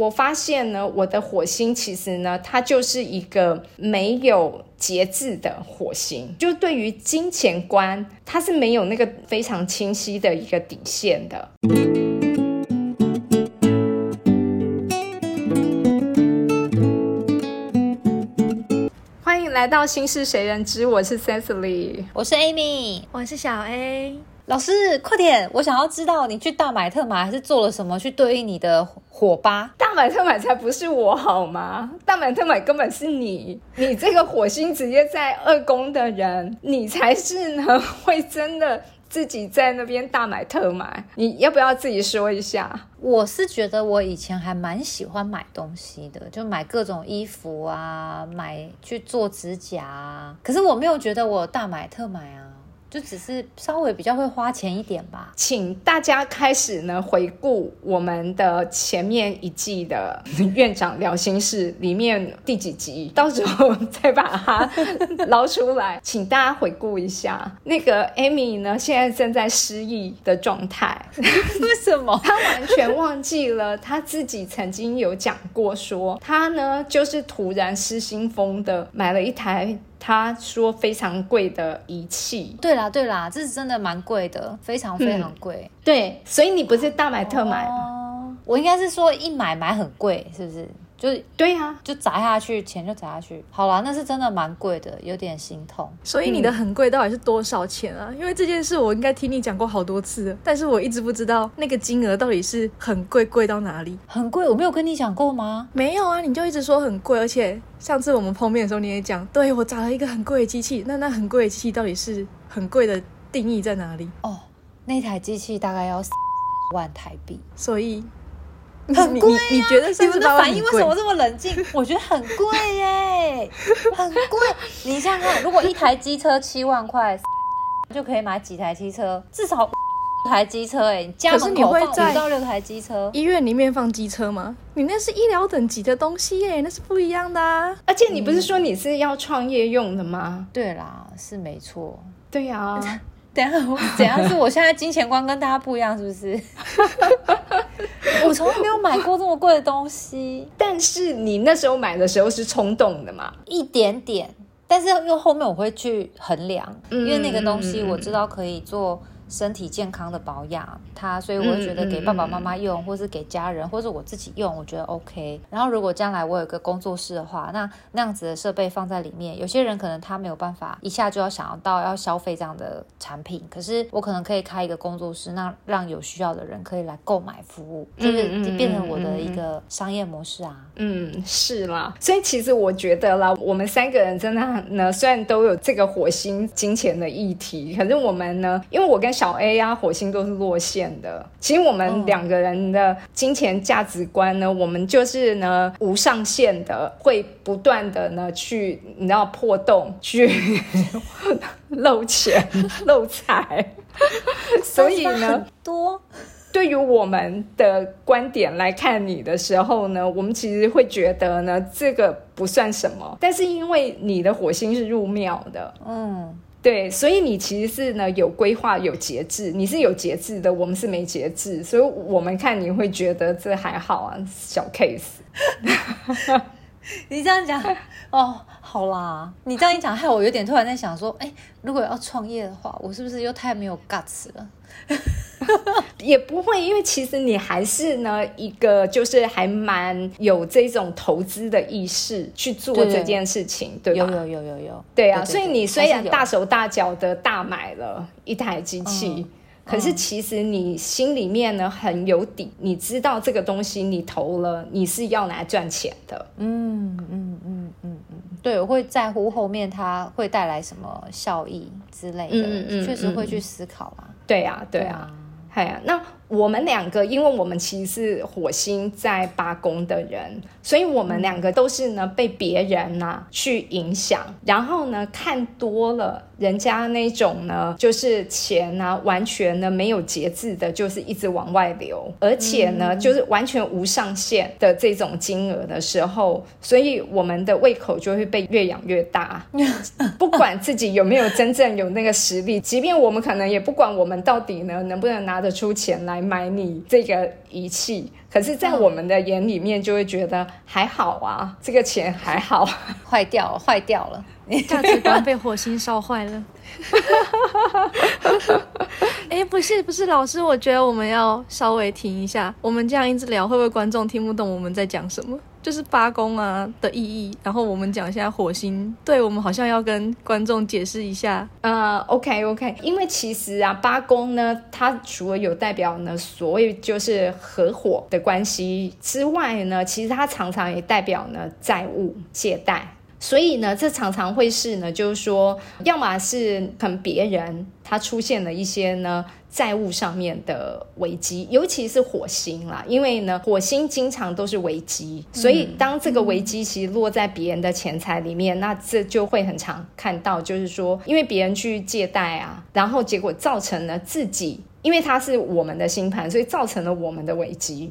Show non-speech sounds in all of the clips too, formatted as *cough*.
我发现呢，我的火星其实呢，它就是一个没有节制的火星，就对于金钱观，它是没有那个非常清晰的一个底线的。欢迎来到《心事谁人知》，我是 Cecily，我是 Amy，我是小 A。老师，快点！我想要知道你去大买特买还是做了什么去对应你的火吧？大买特买才不是我好吗？大买特买根本是你，你这个火星直接在二宫的人，你才是呢会真的自己在那边大买特买。你要不要自己说一下？我是觉得我以前还蛮喜欢买东西的，就买各种衣服啊，买去做指甲啊。可是我没有觉得我大买特买啊。就只是稍微比较会花钱一点吧，请大家开始呢回顾我们的前面一季的 *laughs* 院长聊心事里面第几集，到时候再把它捞出来，请大家回顾一下。那个 Amy 呢，现在正在失忆的状态，*laughs* 为什么？他完全忘记了他自己曾经有讲过，说他呢就是突然失心疯的买了一台。他说非常贵的仪器，对啦对啦，这是真的蛮贵的，非常非常贵。对，所以你不是大买特买吗？我应该是说一买买很贵，是不是？就是对呀，就砸下去，钱就砸下去。好啦，那是真的蛮贵的，有点心痛。所以你的很贵到底是多少钱啊？因为这件事我应该听你讲过好多次，但是我一直不知道那个金额到底是很贵，贵到哪里？很贵，我没有跟你讲过吗？没有啊，你就一直说很贵，而且上次我们碰面的时候你也讲，对我砸了一个很贵的机器。那那很贵的机器到底是很贵的定义在哪里？哦，那台机器大概要万台币，所以。很贵你觉得你们的反应为什么这么冷静？*laughs* 我觉得很贵耶，很贵。你想想看，如果一台机车七万块，*laughs* 就可以买几台机车？至少台机车哎，家门口放五到六台机车。医院里面放机车吗？你那是医疗等级的东西耶，那是不一样的啊。而且你不是说你是要创业用的吗？对啦，是没错。对呀。*laughs* 等下，怎样是我现在金钱观跟大家不一样，是不是？*laughs* 我从来没有买过这么贵的东西。但是你那时候买的时候是冲动的嘛？一点点，但是因为后面我会去衡量，因为那个东西我知道可以做。身体健康的保养，它所以我会觉得给爸爸妈妈用，或是给家人，或是我自己用，我觉得 OK。然后如果将来我有个工作室的话，那那样子的设备放在里面，有些人可能他没有办法一下就要想要到要消费这样的产品，可是我可能可以开一个工作室，那让有需要的人可以来购买服务，就是变成我的一个商业模式啊。嗯，是啦。所以其实我觉得啦，我们三个人真的呢，虽然都有这个火星金钱的议题，可是我们呢，因为我跟小 A 呀，火星都是落线的。其实我们两个人的金钱价值观呢，我们就是呢无上限的，会不断的呢去你知道破洞，去 *laughs* 漏钱 *laughs* 漏财。所以呢，多对于我们的观点来看你的时候呢，我们其实会觉得呢这个不算什么。但是因为你的火星是入庙的，嗯。对，所以你其实是呢有规划、有节制，你是有节制的，我们是没节制，所以我们看你会觉得这还好啊，小 case。*laughs* 你这样讲哦，好啦，你这样一讲，害我有点突然在想说，哎，如果要创业的话，我是不是又太没有 guts 了？*laughs* 也不会，因为其实你还是呢一个，就是还蛮有这种投资的意识去做这件事情，对吧？有有有有有，对啊。所以你虽然大手大脚的大买了一台机器，可是其实你心里面呢很有底，你知道这个东西你投了，你是要来赚钱的。嗯嗯嗯嗯嗯，对，我会在乎后面它会带来什么效益之类的，确实会去思考啊。对呀，对呀，哎呀，那。我们两个，因为我们其实是火星在八宫的人，所以我们两个都是呢被别人呢去影响，然后呢看多了人家那种呢就是钱呢完全呢没有节制的，就是一直往外流，而且呢就是完全无上限的这种金额的时候，所以我们的胃口就会被越养越大。*laughs* 不管自己有没有真正有那个实力，即便我们可能也不管我们到底呢能不能拿得出钱来。买你这个仪器，可是，在我们的眼里面，就会觉得还好啊，这个钱还好。*laughs* 坏掉了，坏掉了，价值观被火星烧坏了。*laughs* 哎，不是不是，老师，我觉得我们要稍微停一下。我们这样一直聊，会不会观众听不懂我们在讲什么？就是八宫啊的意义。然后我们讲一下火星，对我们好像要跟观众解释一下。呃，OK OK，因为其实啊，八宫呢，它除了有代表呢所谓就是合伙的关系之外呢，其实它常常也代表呢债务借贷。所以呢，这常常会是呢，就是说，要么是可能别人他出现了一些呢债务上面的危机，尤其是火星啦，因为呢火星经常都是危机，所以当这个危机其实落在别人的钱财里面，那这就会很常看到，就是说，因为别人去借贷啊，然后结果造成了自己，因为它是我们的星盘，所以造成了我们的危机。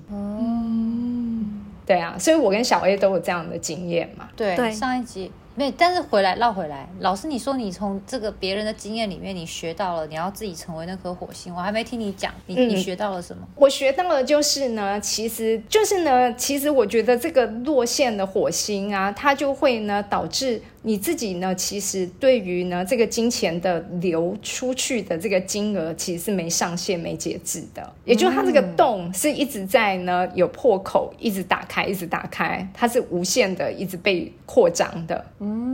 对啊，所以我跟小 A 都有这样的经验嘛。对，上一集没，但是回来绕回来，老师你说你从这个别人的经验里面，你学到了你要自己成为那颗火星，我还没听你讲，你你学到了什么？我学到了就是呢，其实就是呢，其实我觉得这个落线的火星啊，它就会呢导致。你自己呢？其实对于呢这个金钱的流出去的这个金额，其实是没上限、没节制的。也就是它这个洞是一直在呢有破口，一直打开，一直打开，它是无限的，一直被扩张的。嗯。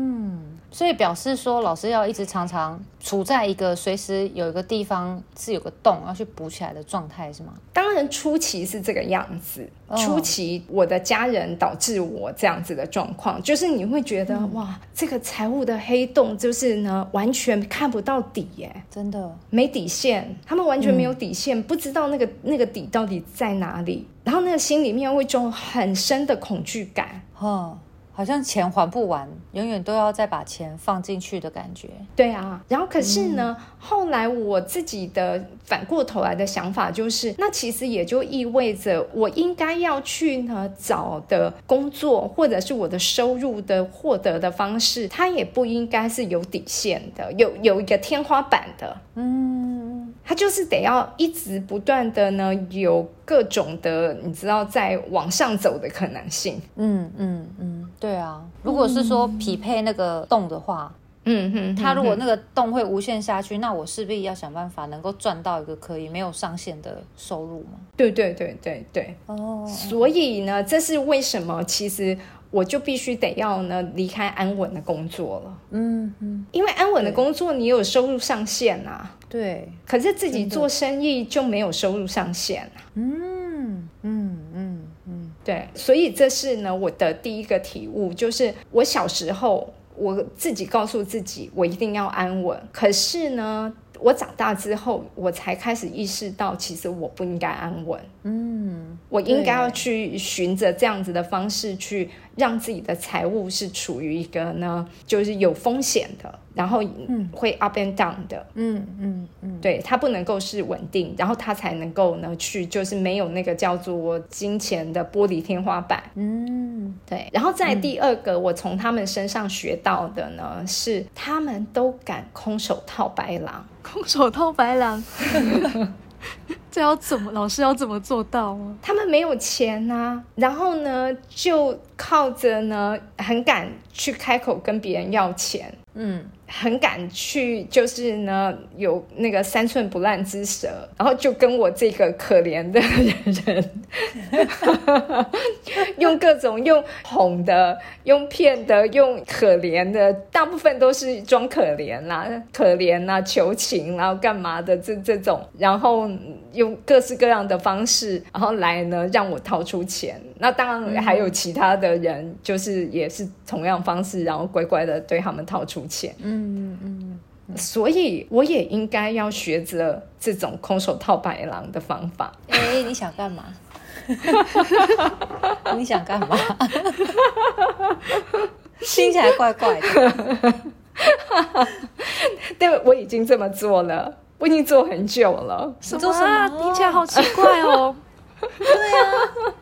所以表示说，老师要一直常常处在一个随时有一个地方是有个洞要去补起来的状态，是吗？当然初期是这个样子，初期我的家人导致我这样子的状况，就是你会觉得哇，这个财务的黑洞就是呢完全看不到底耶，真的。没底线，他们完全没有底线，不知道那个那个底到底在哪里，然后那个心里面会种很深的恐惧感，哈。好像钱还不完，永远都要再把钱放进去的感觉。对啊，然后可是呢，后来我自己的反过头来的想法就是，那其实也就意味着我应该要去呢找的工作，或者是我的收入的获得的方式，它也不应该是有底线的，有有一个天花板的。嗯，它就是得要一直不断的呢有各种的，你知道在往上走的可能性。嗯嗯嗯。对啊，如果是说匹配那个洞的话，嗯哼，他如果那个洞会无限下去，那我势必要想办法能够赚到一个可以没有上限的收入嘛？对对对对对。哦，所以呢，这是为什么？其实我就必须得要呢离开安稳的工作了。嗯嗯，因为安稳的工作你有收入上限啊。对，可是自己做生意就没有收入上限嗯。对，所以这是呢我的第一个体悟，就是我小时候我自己告诉自己，我一定要安稳。可是呢，我长大之后，我才开始意识到，其实我不应该安稳。嗯，我应该要去循着这样子的方式去。让自己的财务是处于一个呢，就是有风险的，然后会 up and down 的，嗯嗯嗯，对，它不能够是稳定，然后它才能够呢去，就是没有那个叫做金钱的玻璃天花板，嗯，对。然后在第二个，我从他们身上学到的呢，是他们都敢空手套白狼，空手套白狼。*laughs* 这要怎么？老师要怎么做到啊？他们没有钱呐，然后呢，就靠着呢，很敢去开口跟别人要钱。嗯。很敢去，就是呢，有那个三寸不烂之舌，然后就跟我这个可怜的人，*laughs* 用各种用哄的、用骗的、用可怜的，大部分都是装可怜啦、可怜啦、求情，然后干嘛的这这种，然后用各式各样的方式，然后来呢让我掏出钱。那当然还有其他的人，就是也是同样方式，然后乖乖的对他们掏出钱。嗯。嗯嗯，所以我也应该要学着这种空手套白狼的方法。哎，你想干嘛？*laughs* 你想干嘛？听起来怪怪的。对，我已经这么做了，我已经做很久了。什么？听起来好奇怪哦。对啊。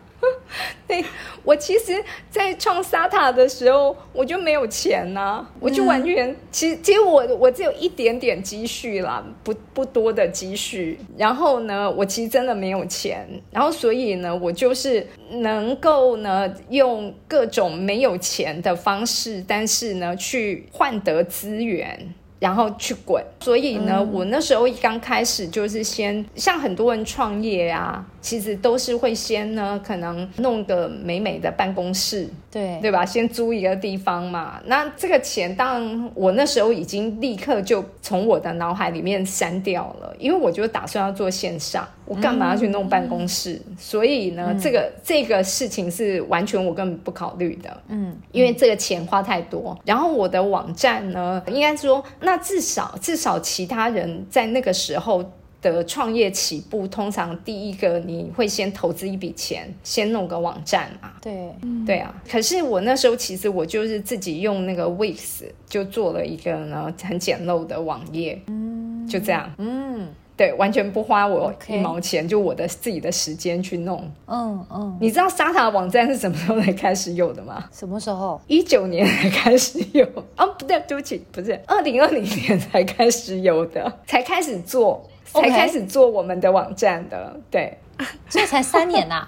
对我其实，在创 SATA 的时候，我就没有钱呐、我就完全，其实其实我我只有一点点积蓄啦，不不多的积蓄。然后呢，我其实真的没有钱，然后所以呢，我就是能够呢用各种没有钱的方式，但是呢去换得资源。然后去滚，所以呢，我那时候一刚开始就是先像很多人创业啊，其实都是会先呢，可能弄个美美的办公室，对对吧？先租一个地方嘛。那这个钱，当然我那时候已经立刻就从我的脑海里面删掉了，因为我就打算要做线上，我干嘛要去弄办公室？所以呢，这个这个事情是完全我根本不考虑的。嗯，因为这个钱花太多。然后我的网站呢，应该说，那至少至少其他人在那个时候。的创业起步，通常第一个你会先投资一笔钱，先弄个网站嘛，对，对啊。可是我那时候其实我就是自己用那个 Wix 就做了一个呢很简陋的网页，嗯，就这样，嗯对，完全不花我一毛钱，就我的自己的时间去弄。嗯嗯，你知道 SATA 网站是什么时候才开始有的吗？什么时候？一九年才开始有啊，不对，对不起，不是二零二零年才开始有的，才开始做，才开始做我们的网站的，对，所以才三年呐、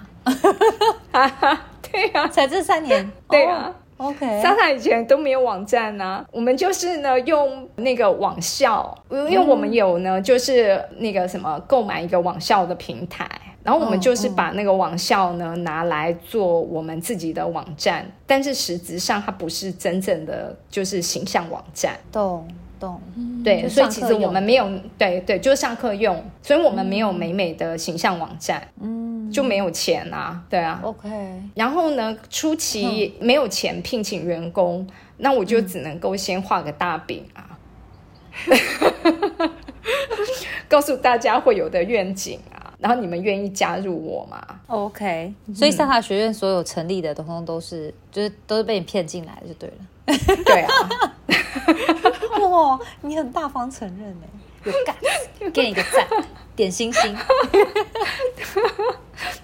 哈 *laughs* 哈，对啊，才这三年。对啊。哦 OK，莎莎以前都没有网站呐、我们就是呢用那个网校，因为我们有呢就是那个什么购买一个网校的平台，然后我们就是把那个网校呢拿来做我们自己的网站，但是实质上它不是真正的就是形象网站。懂懂。对，所以其实我们没有，对对，就是上课用，所以我们没有美美的形象网站，嗯就没有钱啊，对啊。，OK，然后呢，初期没有钱聘请员工，那我就只能够先画个大饼啊，*laughs* 告诉大家会有的愿景啊，然后你们愿意加入我吗？OK，所以上塔学院所有成立的，通通都是就是都是被你骗进来的，就对了。对啊，哇，你很大方承认呢，有干，给你一个赞，*laughs* 点星星。*laughs*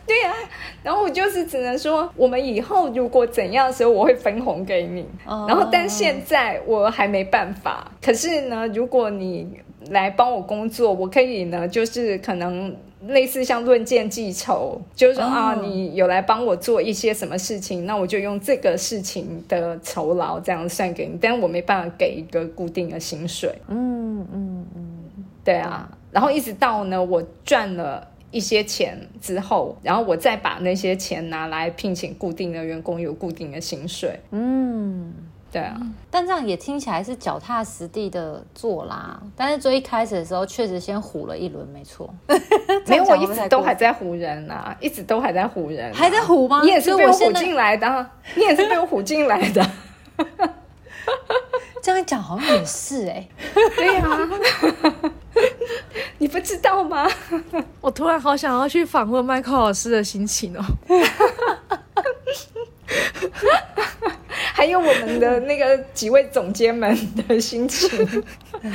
对啊，然后我就是只能说，我们以后如果怎样的时候，我会分红给你。哦然后，但现在我还没办法。可是呢，如果你来帮我工作，我可以呢，就是可能类似像论件计酬，就是说、啊，哦你有来帮我做一些什么事情，那我就用这个事情的酬劳这样算给你，但我没办法给一个固定的薪水。嗯嗯嗯，对啊，然后一直到呢，我赚了一些钱之后，然后我再把那些钱拿来聘请固定的员工，有固定的薪水。嗯，对啊，但这样也听起来是脚踏实地的做啦。但是最一开始的时候，确实先唬了一轮，没错。*laughs* 没有，我一直都还在唬人啊，一直都还在唬人啊、还在唬吗你也是被我唬进来的啊，你也是被我唬进来的。*laughs* 这样一讲好像也是哎、对啊、你不知道吗？我突然好想要去访问麦克老师的心情哦。*laughs* 还有我们的那个几位总监们的心情。*laughs*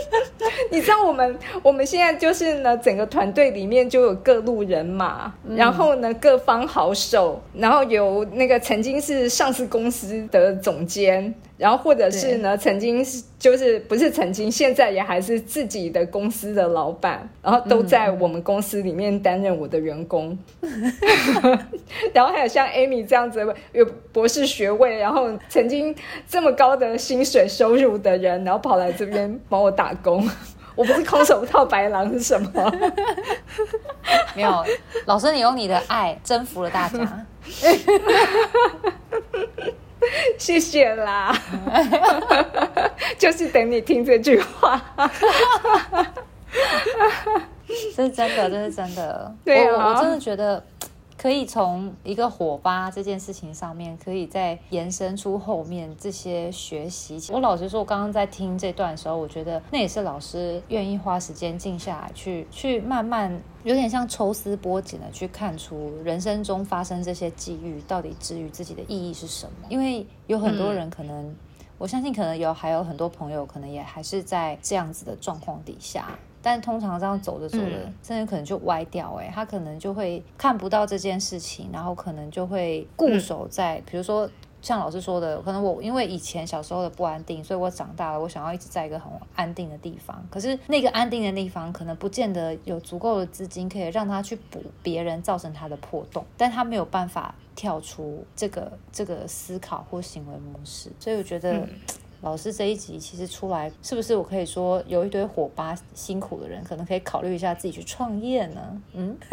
*laughs* 你知道我们我们现在就是呢，整个团队里面就有各路人马，然后呢各方好手，然后有那个曾经是上市公司的总监，然后或者是呢曾经是就是不是曾经，现在也还是自己的公司的老板，然后都在我们公司里面担任我的员工。*laughs* 然后还有像 Amy 这样子有博士学位，然后曾经这么高的薪水收入的人，然后跑来这边帮我打工。*laughs* 我不是空手套白狼是什么？*laughs* 没有，老师，你用你的爱征服了大家。*laughs* 谢谢啦，就是等你听这句话。这是真的，这是真的。对啊我真的觉得可以从一个火吧这件事情上面，可以再延伸出后面这些学习。我老实说，我刚刚在听这段的时候，我觉得那也是老师愿意花时间静下来去去慢慢。有点像抽丝剥茧的去看出人生中发生这些际遇到底至于自己的意义是什么，因为有很多人可能，我相信可能有还有很多朋友可能也还是在这样子的状况底下，但通常这样走着走着，真的可能就歪掉。哎，他可能就会看不到这件事情，然后可能就会固守在，比如说。像老师说的，可能我因为以前小时候的不安定，所以我长大了，我想要一直在一个很安定的地方。可是那个安定的地方，可能不见得有足够的资金可以让他去补别人造成他的破洞，但他没有办法跳出这个这个思考或行为模式。所以我觉得。老师这一集其实出来，是不是我可以说有一堆火巴辛苦的人，可能可以考虑一下自己去创业呢？嗯，*laughs*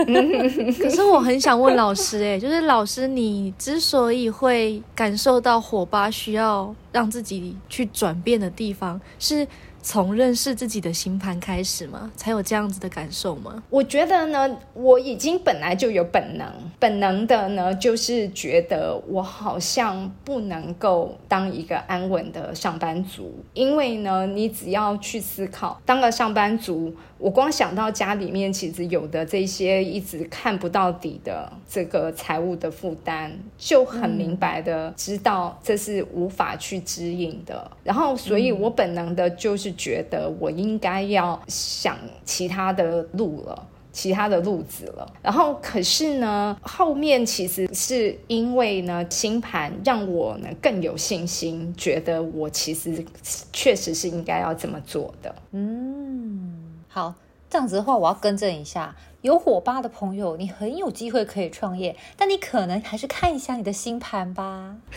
可是我很想问老师，哎，就是老师，你之所以会感受到火巴需要让自己去转变的地方，是？从认识自己的星盘开始吗？才有这样子的感受吗？我觉得呢，我已经本来就有本能，本能的呢，就是觉得我好像不能够当一个安稳的上班族，因为呢，你只要去思考，当个上班族。我光想到家里面其实有的这些一直看不到底的这个财务的负担，就很明白的知道这是无法去指引的。然后，所以我本能的就是觉得我应该要想其他的路了，其他的路子了。然后，可是呢，后面其实是因为呢，星盘让我呢更有信心，觉得我其实确实是应该要这么做的。嗯。好，这样子的话，我要更正一下，有火吧的朋友，你很有机会可以创业，但你可能还是看一下你的星盘吧。*laughs*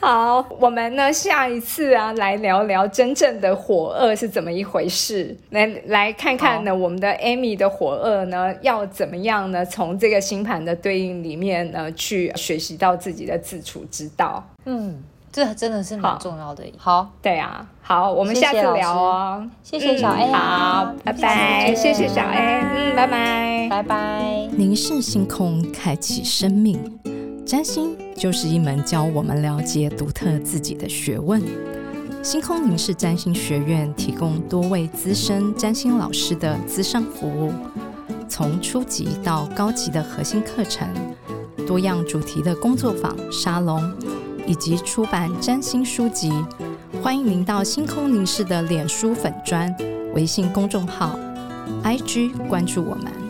好，我们呢下一次啊，来聊聊真正的火二是怎么一回事，来来看看呢，我们的 Amy 的火二呢要怎么样呢？从这个星盘的对应里面呢，去学习到自己的自处之道。嗯。这真的是蛮重要的。好，对啊，好，我们下次聊哦。谢谢小 A，好，拜拜。谢谢小 A，嗯，拜拜，拜拜。凝视星空，开启生命。占星就是一门教我们了解独特自己的学问。星空凝视占星学院提供多位资深占星老师的资商服务，从初级到高级的核心课程，多样主题的工作坊、沙龙。以及出版占星书籍，欢迎您到星空凝视的脸书粉砖、微信公众号、IG 关注我们。